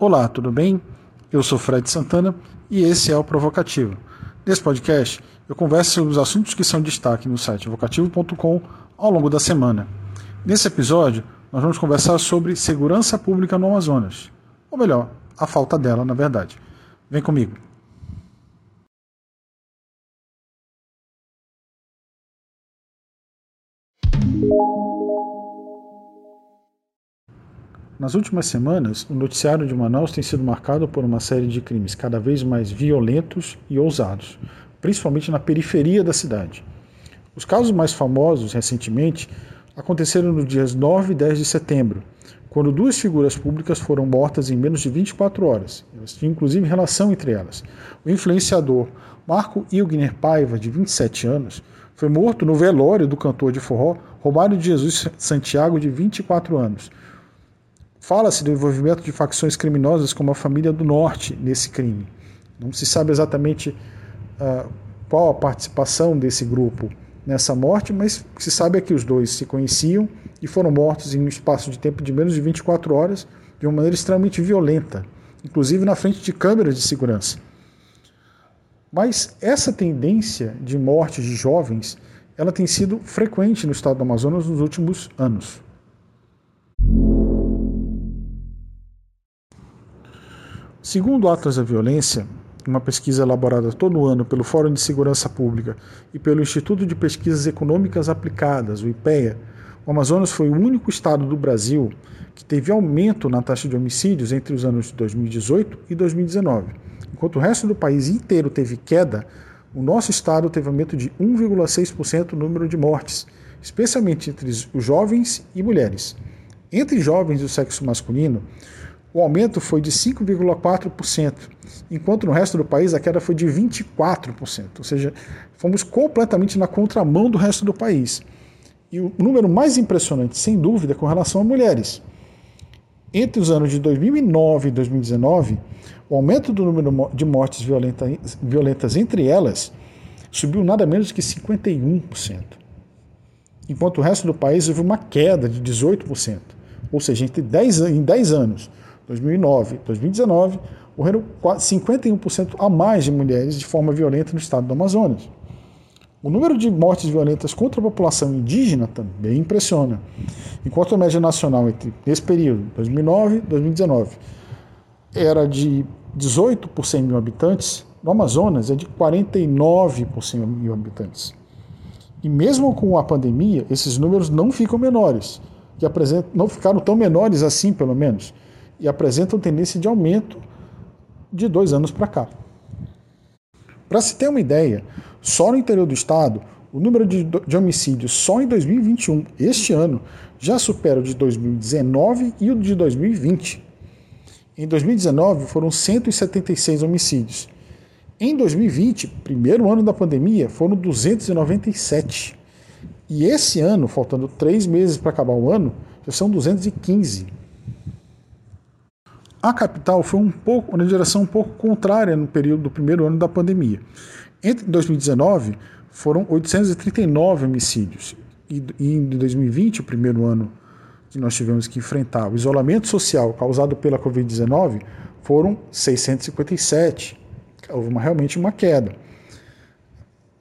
Olá, tudo bem? Eu sou Fred Santana e esse é o Provocativo. Nesse podcast, eu converso sobre os assuntos que são destaque no site vocativo.com ao longo da semana. Nesse episódio, nós vamos conversar sobre segurança pública no Amazonas. Ou melhor, a falta dela, na verdade. Vem comigo. Nas últimas semanas, o noticiário de Manaus tem sido marcado por uma série de crimes cada vez mais violentos e ousados, principalmente na periferia da cidade. Os casos mais famosos, recentemente, aconteceram nos dias 9 e 10 de setembro, quando duas figuras públicas foram mortas em menos de 24 horas. Elas tinham inclusive relação entre elas. O influenciador Marco Ilgner Paiva, de 27 anos, foi morto no velório do cantor de forró Romário de Jesus Santiago, de 24 anos Fala-se do envolvimento de facções criminosas como a família do Norte nesse crime. Não se sabe exatamente uh, qual a participação desse grupo nessa morte, mas se sabe é que os dois se conheciam e foram mortos em um espaço de tempo de menos de 24 horas de uma maneira extremamente violenta, inclusive na frente de câmeras de segurança. Mas essa tendência de mortes de jovens, ela tem sido frequente no estado do Amazonas nos últimos anos. Segundo o Atlas da Violência, uma pesquisa elaborada todo ano pelo Fórum de Segurança Pública e pelo Instituto de Pesquisas Econômicas Aplicadas, o IPEA, o Amazonas foi o único estado do Brasil que teve aumento na taxa de homicídios entre os anos de 2018 e 2019. Enquanto o resto do país inteiro teve queda, o nosso estado teve aumento de 1,6% no número de mortes, especialmente entre os jovens e mulheres. Entre jovens do sexo masculino, o aumento foi de 5,4%, enquanto no resto do país a queda foi de 24%, ou seja, fomos completamente na contramão do resto do país. E o número mais impressionante, sem dúvida, é com relação a mulheres. Entre os anos de 2009 e 2019, o aumento do número de mortes violentas, violentas entre elas subiu nada menos que 51%, enquanto o resto do país houve uma queda de 18%. Ou seja, entre 10, em 10 anos, 2009 2019, morreram 51% a mais de mulheres de forma violenta no estado do Amazonas. O número de mortes violentas contra a população indígena também impressiona. Enquanto a média nacional entre esse período, 2009 e 2019, era de 18 por 100 mil habitantes, no Amazonas é de 49 por 100 mil habitantes. E mesmo com a pandemia, esses números não ficam menores, não ficaram tão menores assim, pelo menos e apresentam tendência de aumento de dois anos para cá. Para se ter uma ideia, só no interior do estado, o número de, de homicídios só em 2021, este ano, já supera o de 2019 e o de 2020. Em 2019 foram 176 homicídios. Em 2020, primeiro ano da pandemia, foram 297. E esse ano, faltando três meses para acabar o ano, já são 215. A capital foi um pouco, uma direção um pouco contrária no período do primeiro ano da pandemia. Entre 2019 foram 839 homicídios e em 2020, o primeiro ano que nós tivemos que enfrentar o isolamento social causado pela Covid-19, foram 657. Houve uma, realmente uma queda.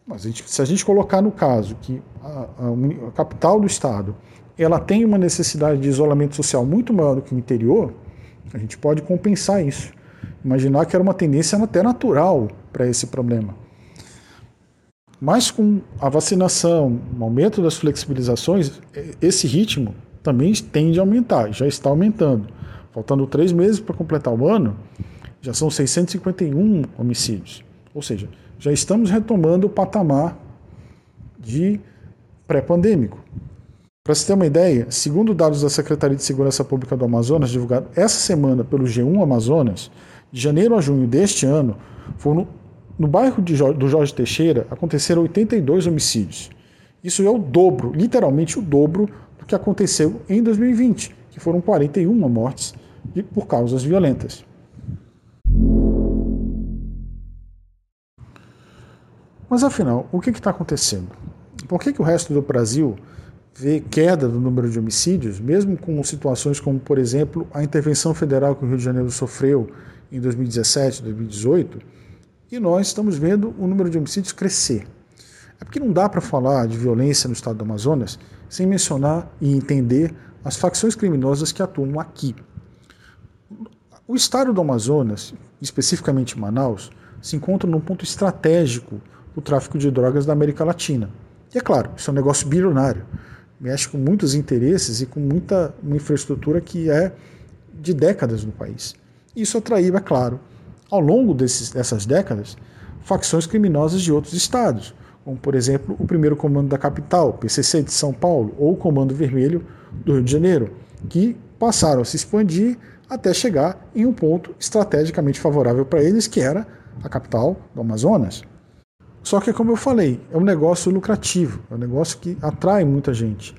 Mas a gente, se a gente colocar no caso que a, a, a capital do estado ela tem uma necessidade de isolamento social muito maior do que o interior, a gente pode compensar isso. Imaginar que era uma tendência até natural para esse problema. Mas com a vacinação, o aumento das flexibilizações, esse ritmo também tende a aumentar, já está aumentando. Faltando três meses para completar o ano, já são 651 homicídios. Ou seja, já estamos retomando o patamar de pré-pandêmico. Para se ter uma ideia, segundo dados da Secretaria de Segurança Pública do Amazonas, divulgado essa semana pelo G1 Amazonas, de janeiro a junho deste ano, foram no bairro Jorge, do Jorge Teixeira aconteceram 82 homicídios. Isso é o dobro, literalmente o dobro do que aconteceu em 2020, que foram 41 mortes por causas violentas. Mas afinal, o que está acontecendo? Por que, que o resto do Brasil vê queda do número de homicídios, mesmo com situações como, por exemplo, a intervenção federal que o Rio de Janeiro sofreu em 2017, 2018, e nós estamos vendo o número de homicídios crescer. É porque não dá para falar de violência no estado do Amazonas sem mencionar e entender as facções criminosas que atuam aqui. O estado do Amazonas, especificamente Manaus, se encontra num ponto estratégico do tráfico de drogas da América Latina. E é claro, isso é um negócio bilionário. Mexe com muitos interesses e com muita uma infraestrutura que é de décadas no país. Isso atraiu, é claro, ao longo desses, dessas décadas, facções criminosas de outros estados, como por exemplo o primeiro comando da capital, PCC de São Paulo, ou o Comando Vermelho do Rio de Janeiro, que passaram a se expandir até chegar em um ponto estrategicamente favorável para eles, que era a capital do Amazonas. Só que, como eu falei, é um negócio lucrativo, é um negócio que atrai muita gente.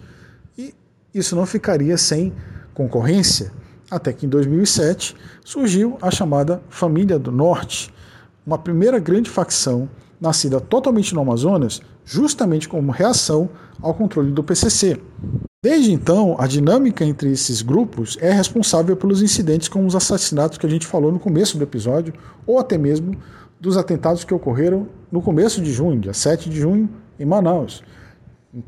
E isso não ficaria sem concorrência, até que em 2007 surgiu a chamada Família do Norte, uma primeira grande facção nascida totalmente no Amazonas, justamente como reação ao controle do PCC. Desde então, a dinâmica entre esses grupos é responsável pelos incidentes como os assassinatos que a gente falou no começo do episódio, ou até mesmo dos atentados que ocorreram no começo de junho, dia 7 de junho, em Manaus.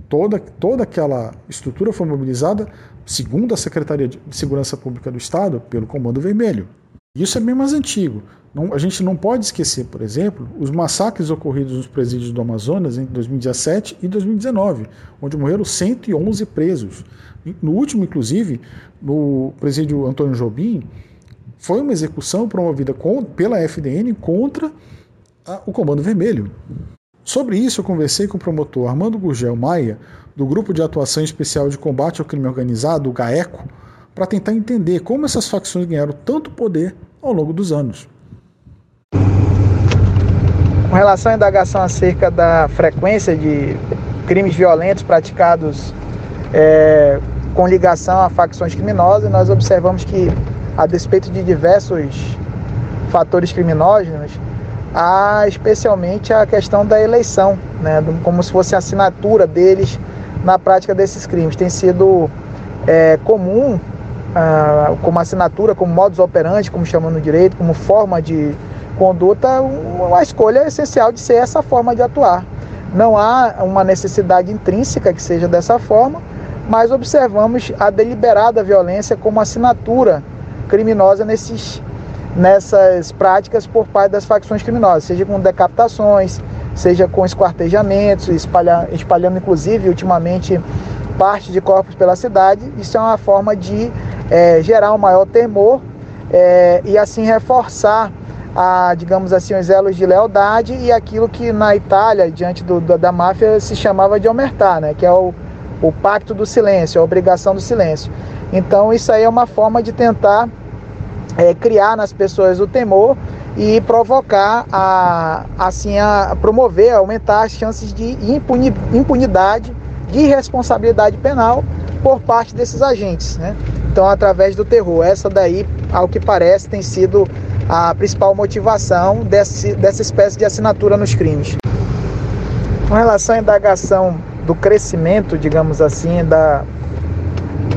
Toda, toda aquela estrutura foi mobilizada, segundo a Secretaria de Segurança Pública do Estado, pelo Comando Vermelho. Isso é bem mais antigo. Não, a gente não pode esquecer, por exemplo, os massacres ocorridos nos presídios do Amazonas em 2017 e 2019, onde morreram 111 presos. No último, inclusive, no presídio Antônio Jobim, foi uma execução promovida com, pela FDN contra a, o Comando Vermelho. Sobre isso, eu conversei com o promotor Armando Gurgel Maia, do Grupo de Atuação Especial de Combate ao Crime Organizado, o GAECO, para tentar entender como essas facções ganharam tanto poder ao longo dos anos. Com relação à indagação acerca da frequência de crimes violentos praticados é, com ligação a facções criminosas, nós observamos que, a despeito de diversos fatores criminógenos, há especialmente a questão da eleição, né, como se fosse a assinatura deles na prática desses crimes. Tem sido é, comum ah, como assinatura, como modus operandi, como chamando no direito, como forma de conduta, uma escolha essencial de ser essa forma de atuar. Não há uma necessidade intrínseca que seja dessa forma, mas observamos a deliberada violência como assinatura criminosa nesses, nessas práticas por parte das facções criminosas, seja com decapitações, seja com esquartejamentos, espalha, espalhando inclusive ultimamente parte de corpos pela cidade. Isso é uma forma de é, gerar um maior temor é, e assim reforçar a, digamos assim, os elos de lealdade e aquilo que na Itália, diante do, da, da máfia, se chamava de omertà, né? que é o, o pacto do silêncio, a obrigação do silêncio. Então, isso aí é uma forma de tentar é, criar nas pessoas o temor e provocar, a, assim, a promover, aumentar as chances de impuni, impunidade, de responsabilidade penal por parte desses agentes. Né? Então, através do terror. Essa daí, ao que parece, tem sido a principal motivação desse, dessa espécie de assinatura nos crimes. Com relação à indagação do crescimento, digamos assim, da,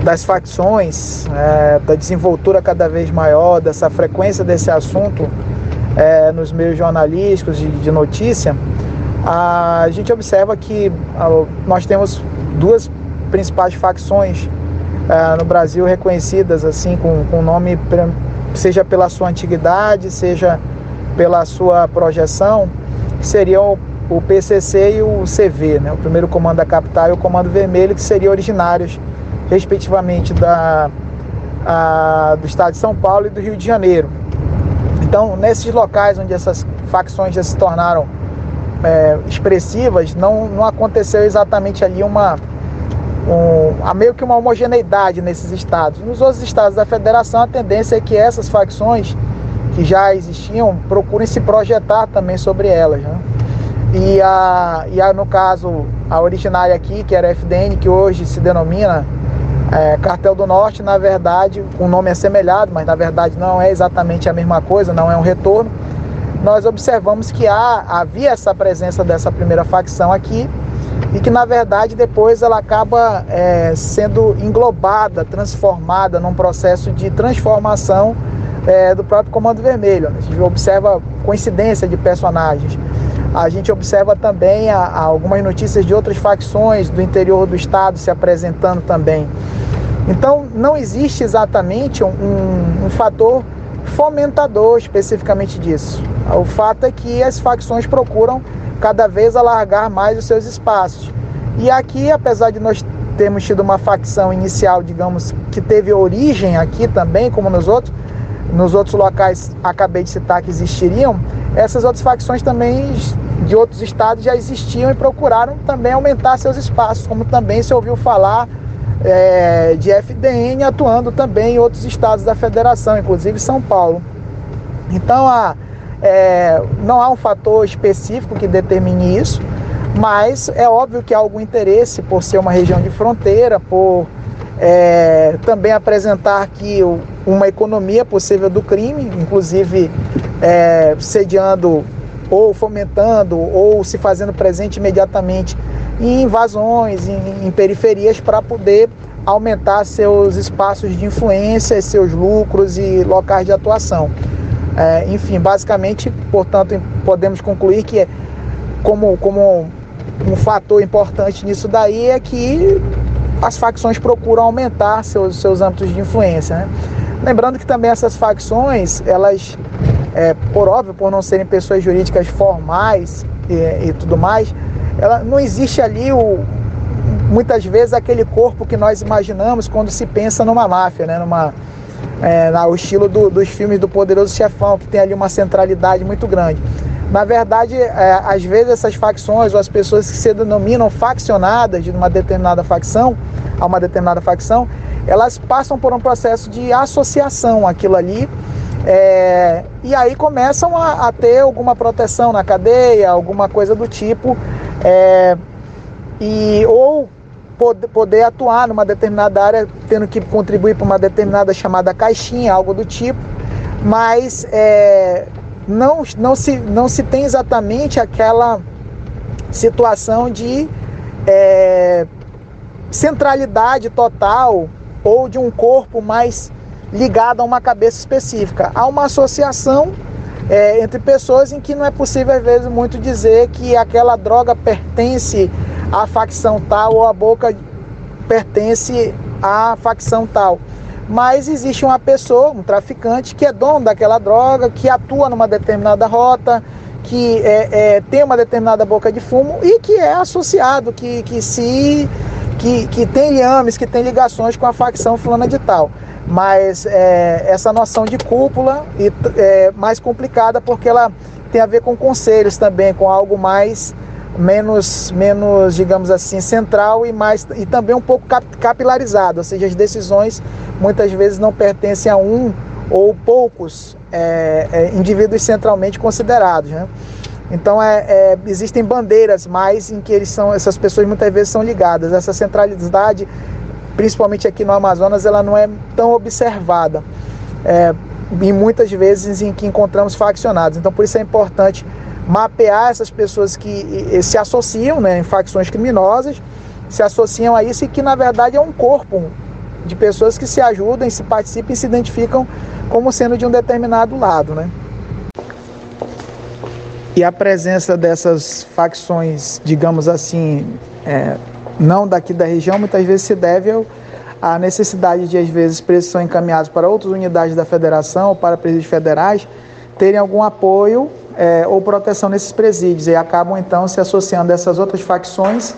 das facções, é, da desenvoltura cada vez maior, dessa frequência desse assunto é, nos meios jornalísticos de, de notícia, a gente observa que nós temos duas principais facções é, no Brasil reconhecidas assim com, com nome seja pela sua antiguidade, seja pela sua projeção, que seriam o PCC e o CV, né? o primeiro comando da capital e o comando vermelho, que seriam originários, respectivamente, da, a, do estado de São Paulo e do Rio de Janeiro. Então, nesses locais onde essas facções já se tornaram é, expressivas, não, não aconteceu exatamente ali uma, um, há meio que uma homogeneidade nesses estados. Nos outros estados da federação, a tendência é que essas facções que já existiam procurem se projetar também sobre elas. Né? E, a, e a, no caso, a originária aqui, que era a FDN, que hoje se denomina é, Cartel do Norte, na verdade, o nome é semelhado, mas na verdade não é exatamente a mesma coisa, não é um retorno. Nós observamos que há, havia essa presença dessa primeira facção aqui e que na verdade depois ela acaba é, sendo englobada, transformada num processo de transformação é, do próprio Comando Vermelho. A gente observa coincidência de personagens. A gente observa também a, a algumas notícias de outras facções do interior do estado se apresentando também. Então, não existe exatamente um, um, um fator fomentador especificamente disso. O fato é que as facções procuram cada vez alargar mais os seus espaços. E aqui, apesar de nós termos tido uma facção inicial, digamos, que teve origem aqui também, como nos outros, nos outros locais acabei de citar que existiriam, essas outras facções também de outros estados já existiam e procuraram também aumentar seus espaços, como também se ouviu falar é, de FDN atuando também em outros estados da federação, inclusive São Paulo. Então, a, é, não há um fator específico que determine isso, mas é óbvio que há algum interesse por ser uma região de fronteira, por é, também apresentar aqui uma economia possível do crime, inclusive é, sediando ou fomentando ou se fazendo presente imediatamente em invasões, em, em periferias para poder aumentar seus espaços de influência, seus lucros e locais de atuação. É, enfim, basicamente, portanto, podemos concluir que como, como um fator importante nisso daí é que as facções procuram aumentar seus, seus âmbitos de influência. Né? Lembrando que também essas facções, elas, é, por óbvio, por não serem pessoas jurídicas formais e, e tudo mais, ela, não existe ali o, muitas vezes aquele corpo que nós imaginamos quando se pensa numa máfia, né? numa, é, no estilo do, dos filmes do Poderoso Chefão, que tem ali uma centralidade muito grande. Na verdade, é, às vezes essas facções ou as pessoas que se denominam faccionadas de uma determinada facção, a uma determinada facção, elas passam por um processo de associação aquilo ali, é, e aí começam a, a, ter alguma proteção na cadeia, alguma coisa do tipo, é, e ou poder, poder atuar numa determinada área, tendo que contribuir para uma determinada chamada caixinha, algo do tipo, mas é, não, não, se, não se tem exatamente aquela situação de é, centralidade total ou de um corpo mais ligado a uma cabeça específica. Há uma associação é, entre pessoas em que não é possível, às vezes, muito dizer que aquela droga pertence à facção tal ou a boca pertence à facção tal mas existe uma pessoa, um traficante, que é dono daquela droga, que atua numa determinada rota, que é, é, tem uma determinada boca de fumo e que é associado, que, que se que, que tem liames, que tem ligações com a facção fulana de tal. Mas é, essa noção de cúpula é mais complicada porque ela tem a ver com conselhos também, com algo mais menos, menos, digamos assim, central e mais e também um pouco capilarizado, ou seja, as decisões muitas vezes não pertencem a um ou poucos é, é, indivíduos centralmente considerados, né? Então é, é, existem bandeiras mais em que eles são, essas pessoas muitas vezes são ligadas. Essa centralidade, principalmente aqui no Amazonas, ela não é tão observada. É, e muitas vezes em que encontramos faccionados. Então por isso é importante mapear essas pessoas que se associam né, em facções criminosas, se associam a isso e que na verdade é um corpo de pessoas que se ajudam, se participam e se identificam como sendo de um determinado lado. Né? E a presença dessas facções, digamos assim, é, não daqui da região, muitas vezes se deve à necessidade de, às vezes, presos são encaminhados para outras unidades da federação ou para presídios federais terem algum apoio é, ou proteção nesses presídios e acabam então se associando a essas outras facções,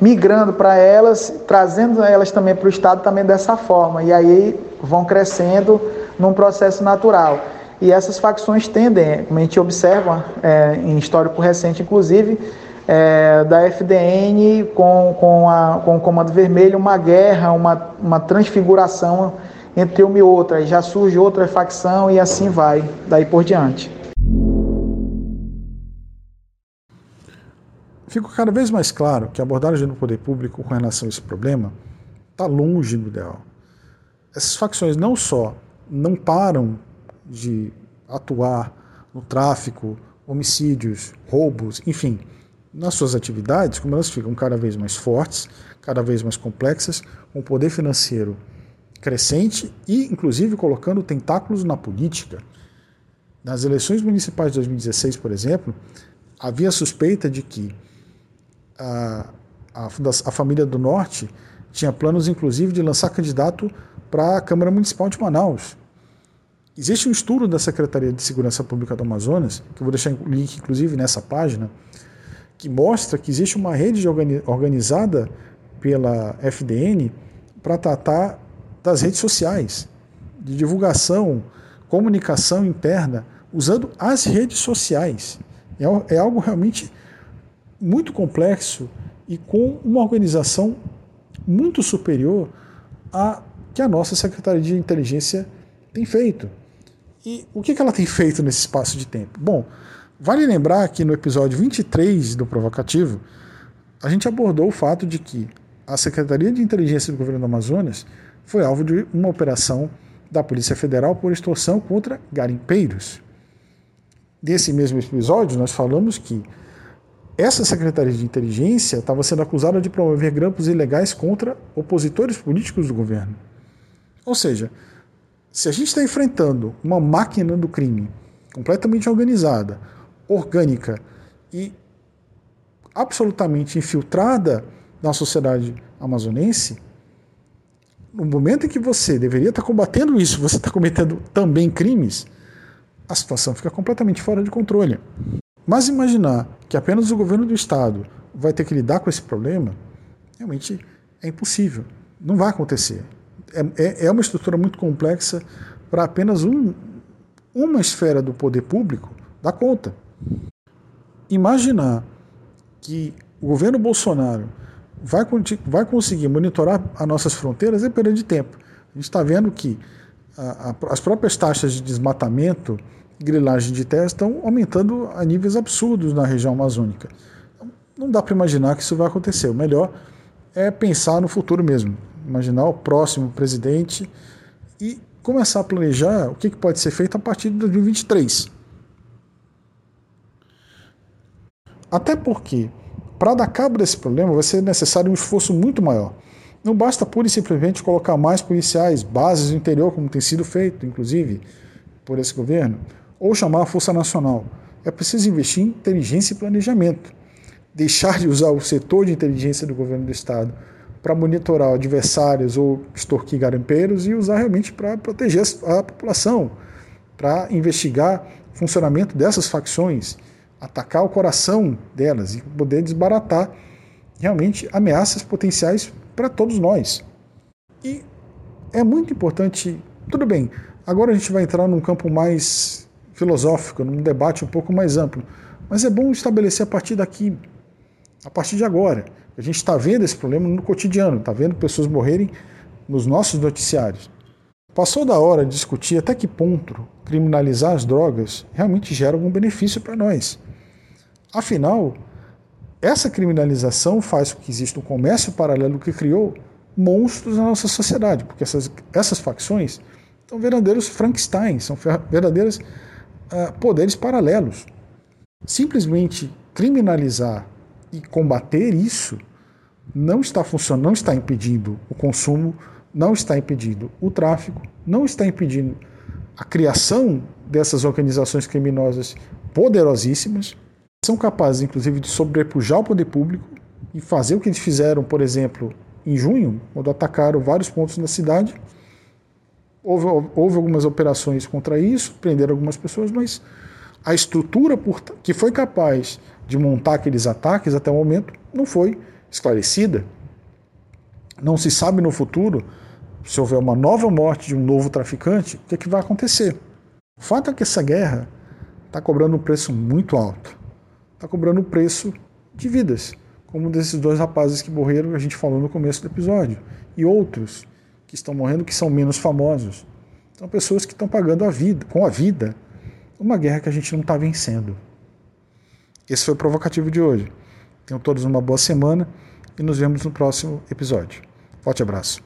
migrando para elas, trazendo elas também para o Estado também dessa forma. E aí vão crescendo num processo natural. E essas facções tendem, como a gente observa é, em histórico recente, inclusive, é, da FDN com, com, a, com o Comando Vermelho, uma guerra, uma, uma transfiguração entre uma e outra. Já surge outra facção e assim vai, daí por diante. Fica cada vez mais claro que a abordagem do poder público com relação a esse problema está longe do ideal. Essas facções não só não param de atuar no tráfico, homicídios, roubos, enfim, nas suas atividades, como elas ficam cada vez mais fortes, cada vez mais complexas, com poder financeiro crescente e, inclusive, colocando tentáculos na política. Nas eleições municipais de 2016, por exemplo, havia suspeita de que a, a, a família do Norte tinha planos, inclusive, de lançar candidato para a Câmara Municipal de Manaus. Existe um estudo da Secretaria de Segurança Pública do Amazonas, que eu vou deixar o link, inclusive, nessa página, que mostra que existe uma rede organizada pela FDN para tratar das redes sociais, de divulgação, comunicação interna, usando as redes sociais. É, é algo realmente muito complexo e com uma organização muito superior a que a nossa Secretaria de Inteligência tem feito. E o que ela tem feito nesse espaço de tempo? Bom, vale lembrar que no episódio 23 do Provocativo, a gente abordou o fato de que a Secretaria de Inteligência do Governo do Amazonas foi alvo de uma operação da Polícia Federal por extorsão contra garimpeiros. Nesse mesmo episódio, nós falamos que essa Secretaria de Inteligência estava sendo acusada de promover grampos ilegais contra opositores políticos do governo. Ou seja, se a gente está enfrentando uma máquina do crime completamente organizada, orgânica e absolutamente infiltrada na sociedade amazonense, no momento em que você deveria estar combatendo isso, você está cometendo também crimes, a situação fica completamente fora de controle. Mas imaginar que apenas o governo do estado vai ter que lidar com esse problema, realmente é impossível. Não vai acontecer. É, é, é uma estrutura muito complexa para apenas um, uma esfera do poder público dar conta. Imaginar que o governo Bolsonaro vai, vai conseguir monitorar as nossas fronteiras é perda de tempo. A gente está vendo que a, a, as próprias taxas de desmatamento grilagem de terra estão aumentando a níveis absurdos na região amazônica. Então, não dá para imaginar que isso vai acontecer. O melhor é pensar no futuro mesmo, imaginar o próximo presidente e começar a planejar o que pode ser feito a partir de 2023. Até porque, para dar cabo desse problema, vai ser necessário um esforço muito maior. Não basta pura e simplesmente colocar mais policiais, bases no interior, como tem sido feito, inclusive, por esse governo ou chamar a Força Nacional. É preciso investir em inteligência e planejamento. Deixar de usar o setor de inteligência do governo do Estado para monitorar adversários ou extorquir garimpeiros e usar realmente para proteger a população, para investigar o funcionamento dessas facções, atacar o coração delas e poder desbaratar realmente ameaças potenciais para todos nós. E é muito importante, tudo bem, agora a gente vai entrar num campo mais filosófico, num debate um pouco mais amplo. Mas é bom estabelecer a partir daqui, a partir de agora. A gente está vendo esse problema no cotidiano, está vendo pessoas morrerem nos nossos noticiários. Passou da hora de discutir até que ponto criminalizar as drogas realmente gera algum benefício para nós. Afinal, essa criminalização faz com que exista um comércio paralelo que criou monstros na nossa sociedade, porque essas, essas facções são verdadeiros Frankenstein, são verdadeiras poderes paralelos. Simplesmente criminalizar e combater isso não está funcionando, não está impedindo o consumo, não está impedindo o tráfico, não está impedindo a criação dessas organizações criminosas poderosíssimas, são capazes, inclusive, de sobrepujar o poder público e fazer o que eles fizeram, por exemplo, em junho, quando atacaram vários pontos na cidade Houve, houve algumas operações contra isso, prenderam algumas pessoas, mas a estrutura por, que foi capaz de montar aqueles ataques até o momento não foi esclarecida. Não se sabe no futuro, se houver uma nova morte de um novo traficante, o que, é que vai acontecer. O fato é que essa guerra está cobrando um preço muito alto. Está cobrando o preço de vidas, como desses dois rapazes que morreram, a gente falou no começo do episódio, e outros que estão morrendo que são menos famosos. São pessoas que estão pagando a vida, com a vida, uma guerra que a gente não está vencendo. Esse foi o provocativo de hoje. Tenham todos uma boa semana e nos vemos no próximo episódio. Forte abraço.